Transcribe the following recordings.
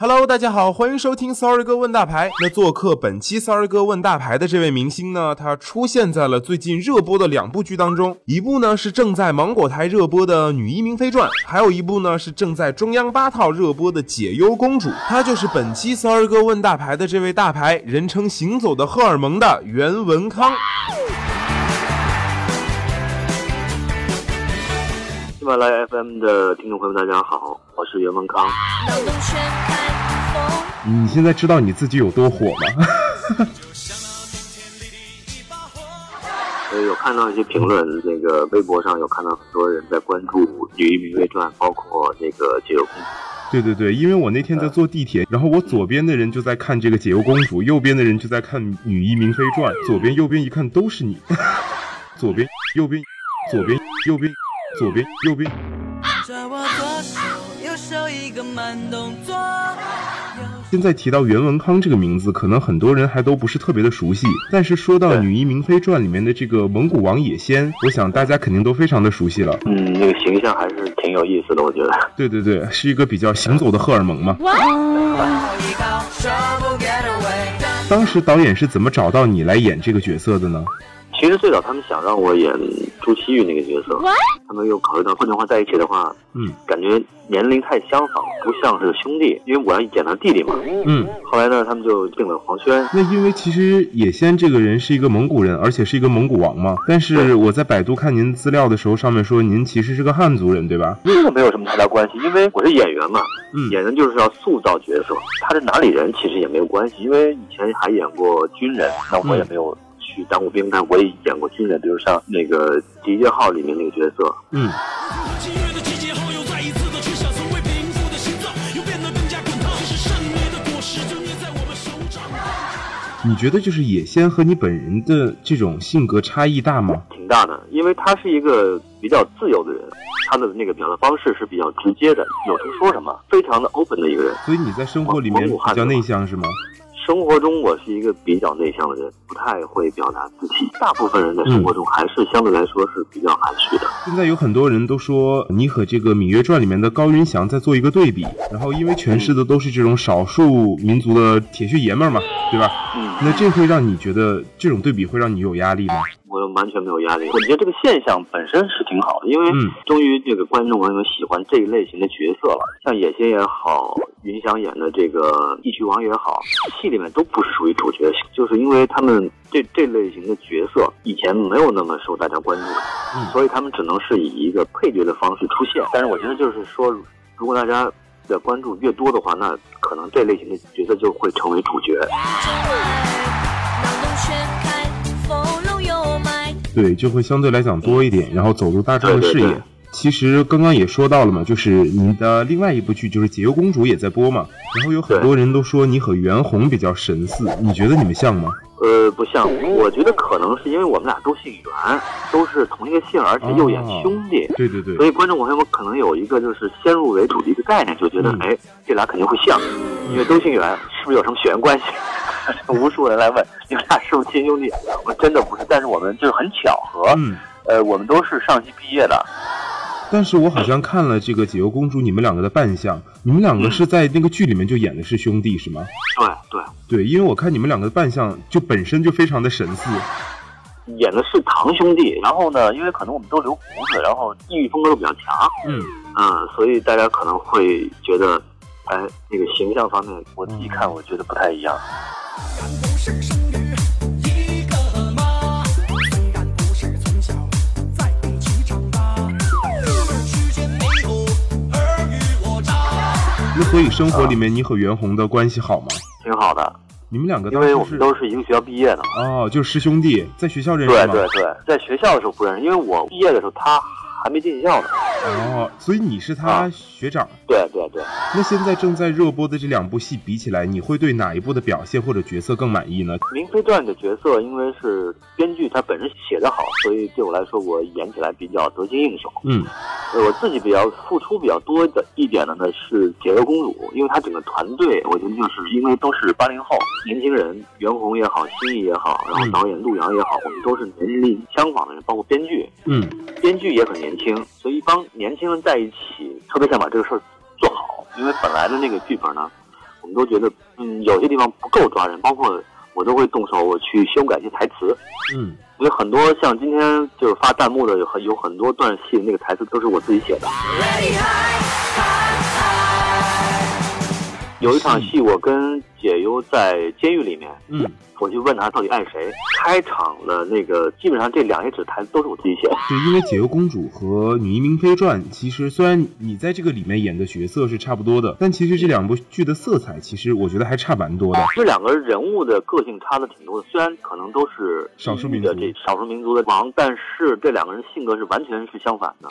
Hello，大家好，欢迎收听 Sorry 哥问大牌。那做客本期 Sorry 哥问大牌的这位明星呢，他出现在了最近热播的两部剧当中，一部呢是正在芒果台热播的《女医明妃传》，还有一部呢是正在中央八套热播的《解忧公主》。他就是本期 Sorry 哥问大牌的这位大牌，人称行走的荷尔蒙的袁文康。喜马拉雅 FM 的听众朋友们，大家好，我是袁文康。你现在知道你自己有多火吗？呃，有看到一些评论，那个微博上有看到很多人在关注《女医明妃传》，包括那个《解忧公主》。对对对，因为我那天在坐地铁，然后我左边的人就在看这个《解忧公主》，右边的人就在看《女医明妃传》，左边右边一看都是你，左边右边左边右边左边右边。现在提到袁文康这个名字，可能很多人还都不是特别的熟悉。但是说到《女医明妃传》里面的这个蒙古王野仙，我想大家肯定都非常的熟悉了。嗯，那个形象还是挺有意思的，我觉得。对对对，是一个比较行走的荷尔蒙嘛。当时导演是怎么找到你来演这个角色的呢？其实最早他们想让我演朱祁钰那个角色，他们又考虑到父女话在一起的话，嗯，感觉年龄太相仿，不像是兄弟，因为我要演他弟弟嘛，嗯。后来呢，他们就定了黄轩。那因为其实野仙这个人是一个蒙古人，而且是一个蒙古王嘛。但是我在百度看您资料的时候，上面说您其实是个汉族人，对吧？这个没有什么太大关系，因为我是演员嘛，嗯，演员就是要塑造角色，他是哪里人其实也没有关系，因为以前还演过军人，那我也没有。去当过兵，但我也演过军人，比如像那个《集结号》里面那个角色。嗯。你觉得就是野仙和你本人的这种性格差异大吗？挺大的，因为他是一个比较自由的人，他的那个表达方式是比较直接的，有什么说什么，非常的 open 的一个人。所以你在生活里面比较内向是吗？生活中我是一个比较内向的人，不太会表达自己。大部分人在生活中还是相对来说是比较含蓄的。现在有很多人都说你和这个《芈月传》里面的高云翔在做一个对比，然后因为诠释的都是这种少数民族的铁血爷们儿嘛，对吧？嗯。那这会让你觉得这种对比会让你有压力吗？我完全没有压力，我觉得这个现象本身是挺好的，因为终于这个观众朋友们喜欢这一类型的角色了，像野心也好，云翔演的这个义渠王也好，戏里面都不是属于主角，就是因为他们这这类型的角色以前没有那么受大家关注，所以他们只能是以一个配角的方式出现。但是我觉得就是说，如果大家的关注越多的话，那可能这类型的角色就会成为主角。对，就会相对来讲多一点，然后走入大众的视野。其实刚刚也说到了嘛，就是你的另外一部剧就是《解忧公主》也在播嘛，然后有很多人都说你和袁弘比较神似，你觉得你们像吗？呃，不像，我觉得可能是因为我们俩都姓袁，都是同一个姓，而且又演兄弟。对对对。所以观众朋友们可能有一个就是先入为主的一个概念，就觉得哎，这俩肯定会像，因为都姓袁，是不是有什么血缘关系？无数人来问你们俩是不是亲兄弟？我真的不是，但是我们就是很巧合。嗯，呃，我们都是上戏毕业的。但是我好像看了这个《解忧公主》，你们两个的扮相，你们两个是在那个剧里面就演的是兄弟是吗？对对对，因为我看你们两个的扮相就本身就非常的神似。演的是堂兄弟，然后呢，因为可能我们都留胡子，然后异域风格比较强。嗯嗯，所以大家可能会觉得，哎，那个形象方面，我自己看我觉得不太一样。那所以生活里面你和袁弘的关系好吗？挺好的，你们两个因为我们都是一个学校毕业的哦，就是师兄弟，在学校认识吗？对对对，在学校的时候不认识，因为我毕业的时候他。还没进校呢，哦，所以你是他学长，对对对。那现在正在热播的这两部戏比起来，你会对哪一部的表现或者角色更满意呢？《明妃传》的角色，因为是编剧他本身写的好，所以对我来说，我演起来比较得心应手。嗯，我自己比较付出比较多的一点的呢是《解忧公主》，因为他整个团队，我觉得就是因为都是八零后年轻人，袁弘也好，新艺也好，然后导演陆阳也好，我们都是年龄相仿的人，包括编剧，嗯，编剧也很年。年轻，所以一帮年轻人在一起，特别想把这个事儿做好。因为本来的那个剧本呢，我们都觉得嗯有些地方不够抓人，包括我都会动手我去修改一些台词。嗯，因为很多像今天就是发弹幕的有很有很多段戏那个台词都是我自己写的。有一场戏，我跟解忧在监狱里面，嗯，我就问他到底爱谁。开场的那个基本上这两页纸台词都是我自己写的。对，因为《解忧公主》和《女医明妃传》，其实虽然你在这个里面演的角色是差不多的，但其实这两部剧的色彩，其实我觉得还差蛮多的。这两个人物的个性差的挺多的，虽然可能都是少数民族的，这少数民族的王，但是这两个人性格是完全是相反的。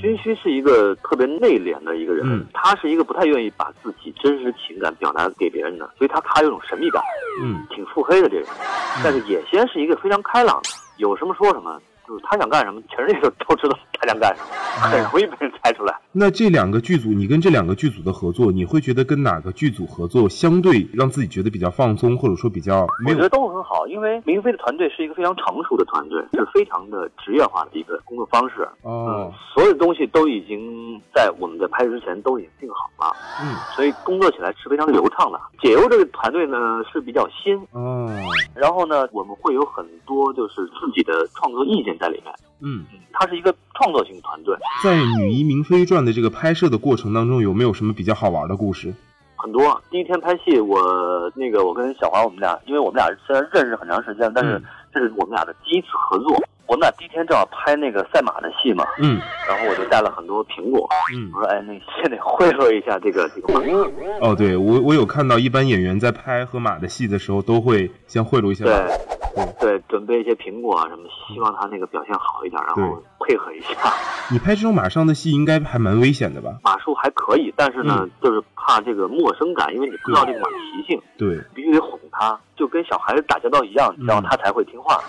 军需是一个特别内敛的一个人，嗯他是一个不太愿意把自己真实情感表达给别人的，所以他他有种神秘感，嗯，挺腹黑的这个人。但是野仙是一个非常开朗的，有什么说什么，就是他想干什么，全世界都都知道他想干什么，很容易被人猜出来。那这两个剧组，你跟这两个剧组的合作，你会觉得跟哪个剧组合作相对让自己觉得比较放松，或者说比较我觉得都很好，因为明飞的团队是一个非常成熟的团队，是非常的职业化的一个工作方式。哦嗯，所有的东西都已经在我们在拍摄之前都已经定好了，嗯所以工作起来是非常流畅的。解忧这个团队呢是比较新，嗯然后呢我们会有很多就是自己的创作意见在里面。嗯，嗯，它是一个创作型团队，在《女医明妃传》的这个拍摄的过程当中，有没有什么比较好玩的故事？很多。第一天拍戏，我那个我跟小华我们俩，因为我们俩虽然认识很长时间，但是嗯这是我们俩的第一次合作。我们俩第一天正好拍那个赛马的戏嘛，嗯然后我就带了很多苹果，嗯我说哎，那先得贿赂一下这个这个马。哦，对我我有看到，一般演员在拍和马的戏的时候，都会先贿赂一下马。对对，准备一些苹果啊什么，希望他那个表现好一点，然后配合一下。你拍这种马上的戏，应该还蛮危险的吧？马术还可以，但是呢，嗯就是怕这个陌生感，因为你不知道这个马习性，对，必须得哄他，就跟小孩子打交道一样，嗯然后他才会听话。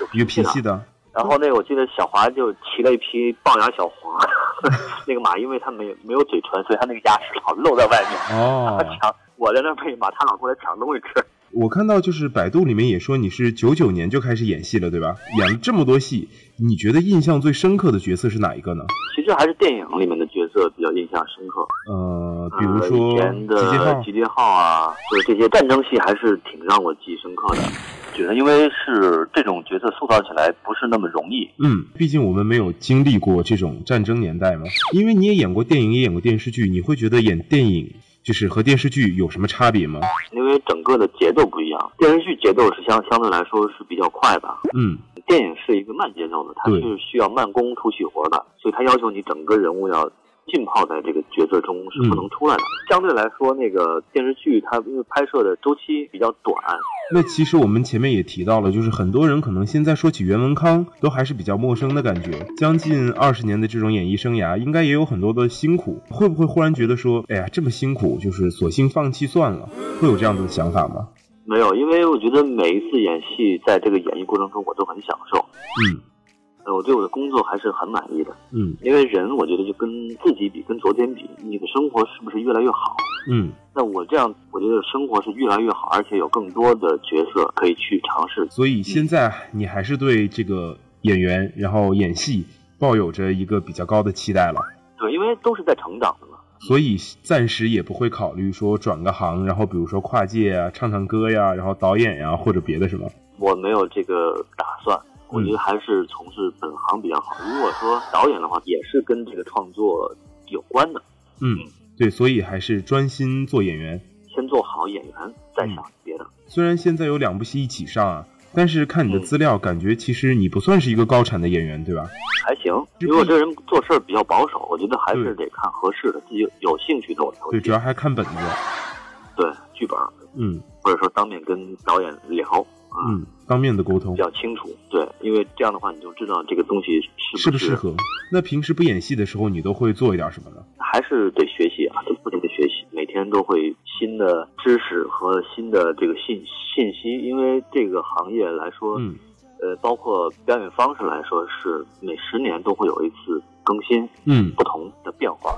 有有脾气的。然后那个我记得小华就骑了一匹龅牙小黄，那个马因为它没有没有嘴唇，所以它那个牙齿老露在外面。哦他，抢，我在那喂马，他老过来抢东西吃。我看到就是百度里面也说你是九九年就开始演戏了，对吧？演了这么多戏，你觉得印象最深刻的角色是哪一个呢？其实还是电影里面的角色比较印象深刻，呃，比如呃说以前的集结号集结号啊，就是这些战争戏还是挺让我记忆深刻的。觉得因为是这种角色塑造起来不是那么容易，嗯，毕竟我们没有经历过这种战争年代嘛。因为你也演过电影，也演过电视剧，你会觉得演电影就是和电视剧有什么差别吗？因为整个的节奏不一样。电视剧节奏是相相对来说是比较快的，嗯电影是一个慢节奏的，它是需要慢工出细活的，所以它要求你整个人物要浸泡在这个角色中是不能出来的。相对来说，那个电视剧它因为拍摄的周期比较短，那其实我们前面也提到了，就是很多人可能现在说起袁文康，都还是比较陌生的感觉。将近二十年的这种演艺生涯，应该也有很多的辛苦。会不会忽然觉得说，哎呀，这么辛苦，就是索性放弃算了？会有这样子的想法吗？没有，因为我觉得每一次演戏，在这个演绎过程中，我都很享受。嗯呃，我对我的工作还是很满意的，嗯因为人我觉得就跟自己比，跟昨天比，你的生活是不是越来越好？嗯，那我这样，我觉得生活是越来越好，而且有更多的角色可以去尝试。所以现在你还是对这个演员，然后演戏抱有着一个比较高的期待了。对，因为都是在成长的嘛。所以暂时也不会考虑说转个行，然后比如说跨界啊，唱唱歌呀，然后导演呀，或者别的什么。我没有这个打算，我觉得还是从事本行比较好。如果说导演的话，也是跟这个创作有关的，嗯，对，所以还是专心做演员。先做好演员，再想别的。虽然现在有两部戏一起上啊，但是看你的资料，感觉其实你不算是一个高产的演员，对吧？还行，因为我这人做事儿比较保守，我觉得还是得看合适的，自己有兴趣的我才会对，主要还看本子。对剧本，嗯或者说当面跟导演聊，啊，嗯，当面的沟通比较清楚。对，因为这样的话，你就知道这个东西适不适合。那平时不演戏的时候，你都会做一点什么呢？还是得学习啊，就不停的学习，每天都会新的知识和新的这个信信息，因为这个行业来说，嗯呃，包括表演方式来说，是每十年都会有一次更新，嗯不同的变化，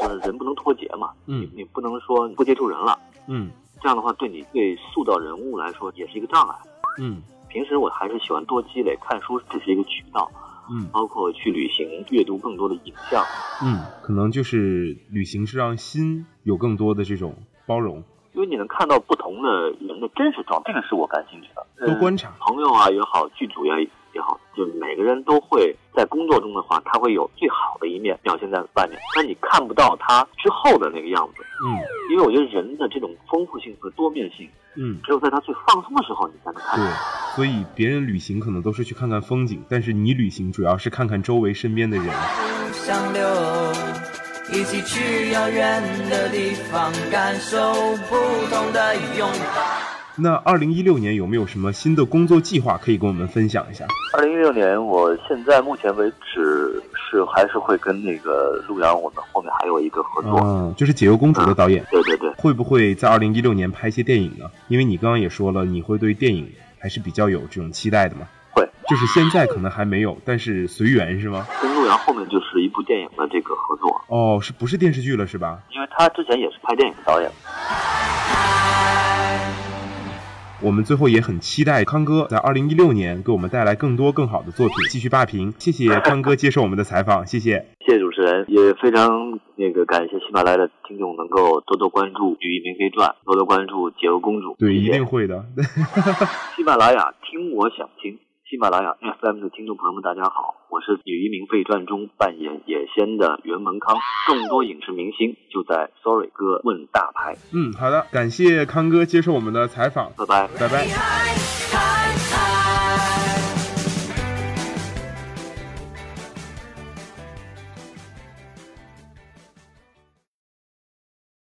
就是人不能脱节嘛，嗯你你不能说不接触人了，嗯这样的话对你对塑造人物来说也是一个障碍。嗯平时我还是喜欢多积累，看书只是一个渠道，嗯包括去旅行、阅读更多的影像。嗯，可能就是旅行是让心有更多的这种包容。因为你能看到不同的人的真实状态，这个是我感兴趣的。多观察，朋友啊也好，剧组也也好，就每个人都会在工作中的话，他会有最好的一面表现在外面，但你看不到他之后的那个样子。嗯，因为我觉得人的这种丰富性和多面性，嗯，只有在他最放松的时候，你才能看到。对，所以别人旅行可能都是去看看风景，但是你旅行主要是看看周围身边的人。想留，一起去遥远的地方，感受不同的拥抱。那二零一六年有没有什么新的工作计划可以跟我们分享一下？二零一六年，我现在目前为止是还是会跟那个陆阳，我们后面还有一个合作，嗯，就是《解忧公主》的导演。对对对，会不会在二零一六年拍一些电影呢？因为你刚刚也说了，你会对电影还是比较有这种期待的嘛？会，就是现在可能还没有，但是随缘是吗？跟陆阳后面就是一部电影的这个合作。哦，是不是电视剧了是吧？因为他之前也是拍电影的导演。我们最后也很期待康哥在二零一六年给我们带来更多更好的作品，继续霸屏。谢谢康哥接受我们的采访，谢谢，谢谢主持人，也非常那个感谢喜马拉雅的听众能够多多关注《女医明妃传》，多多关注《解忧公主》。对，一定会的。喜马拉雅听我想听。喜马拉雅 FM 的听众朋友们，大家好，我是《女一名废传》中扮演野仙的袁文康。众多影视明星就在 Sorry 哥问大牌。嗯，好的，感谢康哥接受我们的采访。拜拜，拜拜。拜拜